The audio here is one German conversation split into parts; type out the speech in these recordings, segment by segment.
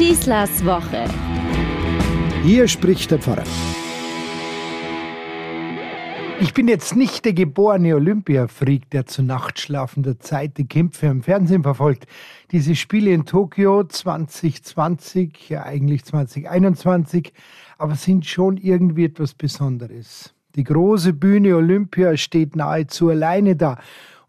Schießlers Woche. Hier spricht der Pfarrer. Ich bin jetzt nicht der geborene Olympiafreak, der zu nachtschlafender Zeit die Kämpfe im Fernsehen verfolgt. Diese Spiele in Tokio 2020, ja eigentlich 2021, aber sind schon irgendwie etwas Besonderes. Die große Bühne Olympia steht nahezu alleine da.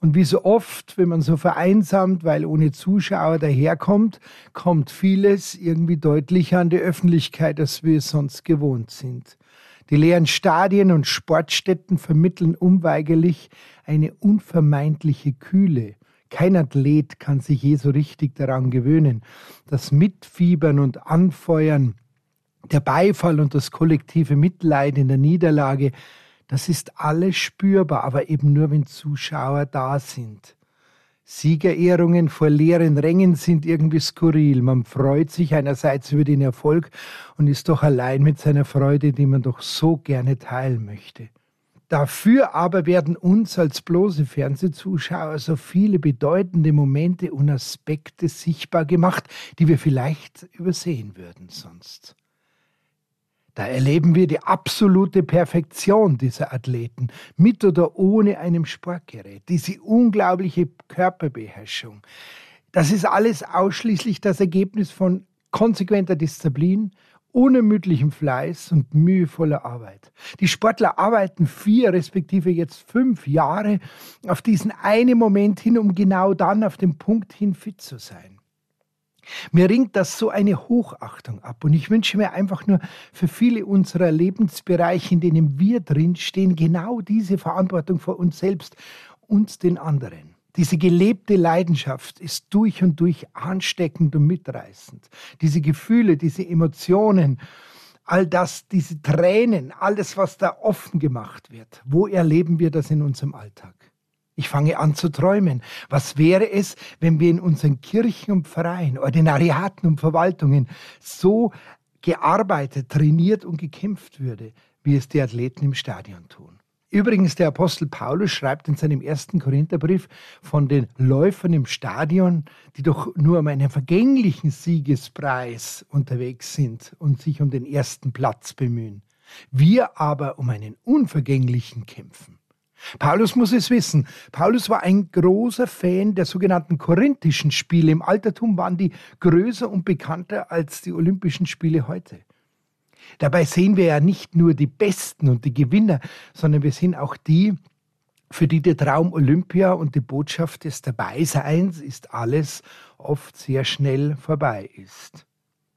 Und wie so oft, wenn man so vereinsamt, weil ohne Zuschauer daherkommt, kommt vieles irgendwie deutlicher an die Öffentlichkeit, als wir es sonst gewohnt sind. Die leeren Stadien und Sportstätten vermitteln unweigerlich eine unvermeidliche Kühle. Kein Athlet kann sich je so richtig daran gewöhnen. Das Mitfiebern und Anfeuern, der Beifall und das kollektive Mitleid in der Niederlage, das ist alles spürbar, aber eben nur, wenn Zuschauer da sind. Siegerehrungen vor leeren Rängen sind irgendwie skurril. Man freut sich einerseits über den Erfolg und ist doch allein mit seiner Freude, die man doch so gerne teilen möchte. Dafür aber werden uns als bloße Fernsehzuschauer so viele bedeutende Momente und Aspekte sichtbar gemacht, die wir vielleicht übersehen würden sonst. Da erleben wir die absolute Perfektion dieser Athleten, mit oder ohne einem Sportgerät, diese unglaubliche Körperbeherrschung. Das ist alles ausschließlich das Ergebnis von konsequenter Disziplin, unermüdlichem Fleiß und mühevoller Arbeit. Die Sportler arbeiten vier respektive jetzt fünf Jahre auf diesen einen Moment hin, um genau dann auf den Punkt hin fit zu sein. Mir ringt das so eine Hochachtung ab und ich wünsche mir einfach nur für viele unserer Lebensbereiche, in denen wir drinstehen, genau diese Verantwortung vor uns selbst und den anderen. Diese gelebte Leidenschaft ist durch und durch ansteckend und mitreißend. Diese Gefühle, diese Emotionen, all das, diese Tränen, alles, was da offen gemacht wird, wo erleben wir das in unserem Alltag? Ich fange an zu träumen. Was wäre es, wenn wir in unseren Kirchen und Vereinen, Ordinariaten und Verwaltungen so gearbeitet, trainiert und gekämpft würde, wie es die Athleten im Stadion tun? Übrigens, der Apostel Paulus schreibt in seinem ersten Korintherbrief von den Läufern im Stadion, die doch nur um einen vergänglichen Siegespreis unterwegs sind und sich um den ersten Platz bemühen. Wir aber um einen unvergänglichen kämpfen. Paulus muss es wissen. Paulus war ein großer Fan der sogenannten korinthischen Spiele. Im Altertum waren die größer und bekannter als die Olympischen Spiele heute. Dabei sehen wir ja nicht nur die Besten und die Gewinner, sondern wir sehen auch die, für die der Traum Olympia und die Botschaft des Dabeiseins ist alles oft sehr schnell vorbei ist.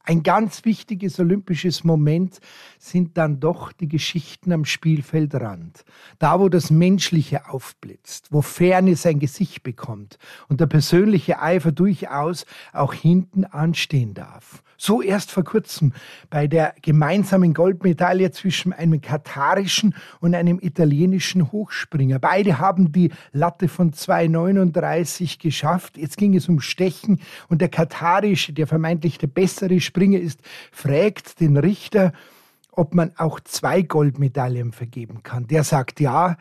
Ein ganz wichtiges olympisches Moment sind dann doch die Geschichten am Spielfeldrand. Da, wo das Menschliche aufblitzt, wo Ferne sein Gesicht bekommt und der persönliche Eifer durchaus auch hinten anstehen darf. So erst vor kurzem bei der gemeinsamen Goldmedaille zwischen einem katarischen und einem italienischen Hochspringer. Beide haben die Latte von 2,39 geschafft. Jetzt ging es um Stechen und der katarische, der vermeintlich der bessere Springer ist, fragt den Richter, ob man auch zwei Goldmedaillen vergeben kann. Der sagt ja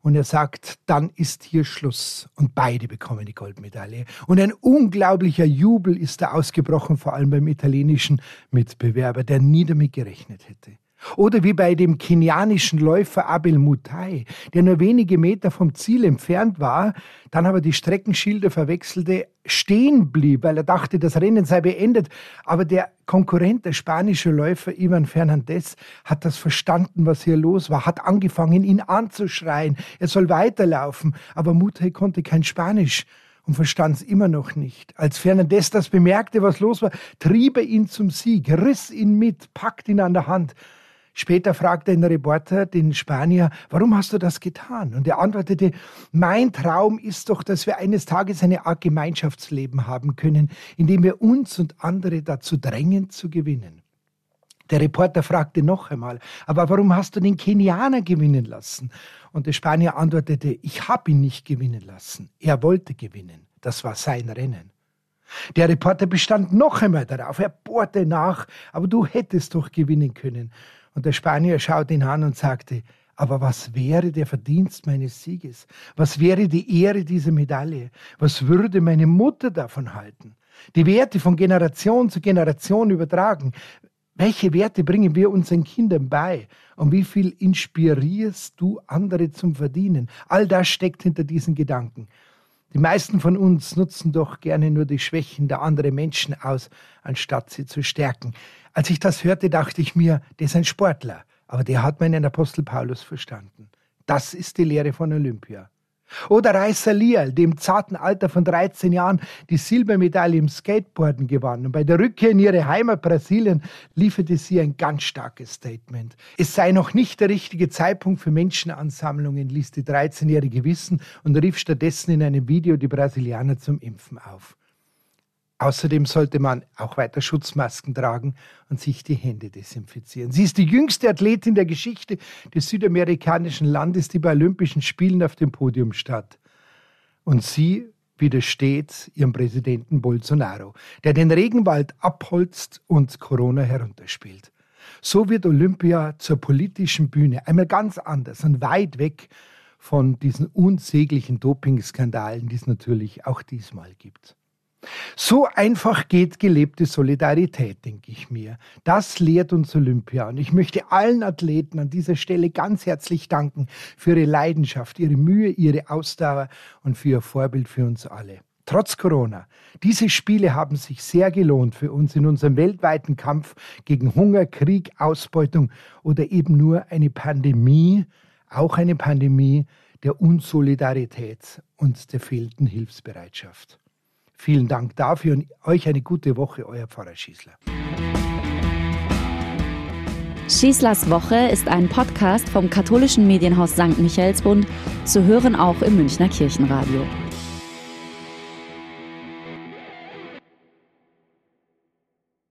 und er sagt, dann ist hier Schluss. Und beide bekommen die Goldmedaille. Und ein unglaublicher Jubel ist da ausgebrochen, vor allem beim italienischen Mitbewerber, der nie damit gerechnet hätte. Oder wie bei dem kenianischen Läufer Abel Mutai, der nur wenige Meter vom Ziel entfernt war, dann aber die Streckenschilder verwechselte, stehen blieb, weil er dachte, das Rennen sei beendet. Aber der Konkurrent, der spanische Läufer Ivan Fernandez, hat das verstanden, was hier los war, hat angefangen, ihn anzuschreien, er soll weiterlaufen. Aber Mutai konnte kein Spanisch und verstand es immer noch nicht. Als Fernandez das bemerkte, was los war, trieb er ihn zum Sieg, riss ihn mit, packte ihn an der Hand Später fragte ein Reporter den Spanier, warum hast du das getan? Und er antwortete, mein Traum ist doch, dass wir eines Tages eine Art Gemeinschaftsleben haben können, in dem wir uns und andere dazu drängen zu gewinnen. Der Reporter fragte noch einmal, aber warum hast du den Kenianer gewinnen lassen? Und der Spanier antwortete, ich habe ihn nicht gewinnen lassen. Er wollte gewinnen. Das war sein Rennen. Der Reporter bestand noch einmal darauf. Er bohrte nach, aber du hättest doch gewinnen können. Und der Spanier schaute ihn an und sagte, Aber was wäre der Verdienst meines Sieges? Was wäre die Ehre dieser Medaille? Was würde meine Mutter davon halten? Die Werte von Generation zu Generation übertragen. Welche Werte bringen wir unseren Kindern bei? Und wie viel inspirierst du andere zum Verdienen? All das steckt hinter diesen Gedanken. Die meisten von uns nutzen doch gerne nur die Schwächen der anderen Menschen aus, anstatt sie zu stärken. Als ich das hörte, dachte ich mir, der ist ein Sportler. Aber der hat meinen Apostel Paulus verstanden. Das ist die Lehre von Olympia. Oder Raisa Lial, die im zarten Alter von 13 Jahren die Silbermedaille im Skateboarden gewann. Und bei der Rückkehr in ihre Heimat Brasilien lieferte sie ein ganz starkes Statement. Es sei noch nicht der richtige Zeitpunkt für Menschenansammlungen, ließ die 13-Jährige wissen und rief stattdessen in einem Video die Brasilianer zum Impfen auf. Außerdem sollte man auch weiter Schutzmasken tragen und sich die Hände desinfizieren. Sie ist die jüngste Athletin der Geschichte des südamerikanischen Landes, die bei Olympischen Spielen auf dem Podium stand. Und sie widersteht ihrem Präsidenten Bolsonaro, der den Regenwald abholzt und Corona herunterspielt. So wird Olympia zur politischen Bühne, einmal ganz anders und weit weg von diesen unsäglichen Dopingskandalen, die es natürlich auch diesmal gibt. So einfach geht gelebte Solidarität, denke ich mir. Das lehrt uns Olympia. Und ich möchte allen Athleten an dieser Stelle ganz herzlich danken für ihre Leidenschaft, ihre Mühe, ihre Ausdauer und für ihr Vorbild für uns alle. Trotz Corona. Diese Spiele haben sich sehr gelohnt für uns in unserem weltweiten Kampf gegen Hunger, Krieg, Ausbeutung oder eben nur eine Pandemie, auch eine Pandemie der Unsolidarität und der fehlenden Hilfsbereitschaft. Vielen Dank dafür und euch eine gute Woche, euer Pfarrer Schießler. Schießlers Woche ist ein Podcast vom katholischen Medienhaus St. Michaelsbund, zu hören auch im Münchner Kirchenradio.